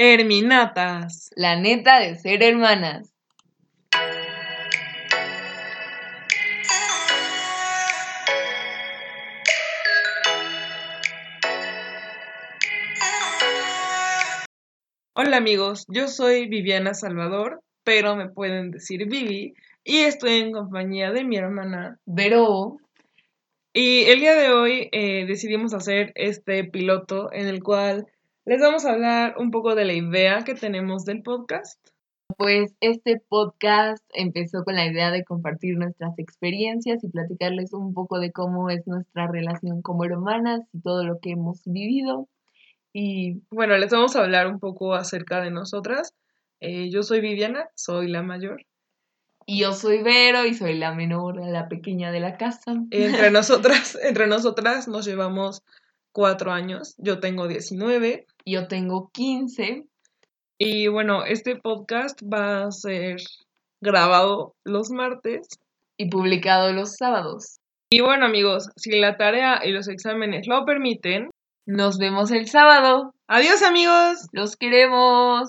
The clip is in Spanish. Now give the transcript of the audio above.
Herminatas. La neta de ser hermanas. Hola amigos, yo soy Viviana Salvador, pero me pueden decir Vivi, y estoy en compañía de mi hermana Vero. Y el día de hoy eh, decidimos hacer este piloto en el cual les vamos a hablar un poco de la idea que tenemos del podcast. Pues este podcast empezó con la idea de compartir nuestras experiencias y platicarles un poco de cómo es nuestra relación como hermanas y todo lo que hemos vivido. Y bueno, les vamos a hablar un poco acerca de nosotras. Eh, yo soy Viviana, soy la mayor. Y yo soy Vero y soy la menor, la pequeña de la casa. Entre nosotras, entre nosotras nos llevamos cuatro años. Yo tengo 19. Yo tengo 15. Y bueno, este podcast va a ser grabado los martes. Y publicado los sábados. Y bueno amigos, si la tarea y los exámenes lo permiten, nos vemos el sábado. Adiós amigos. Los queremos.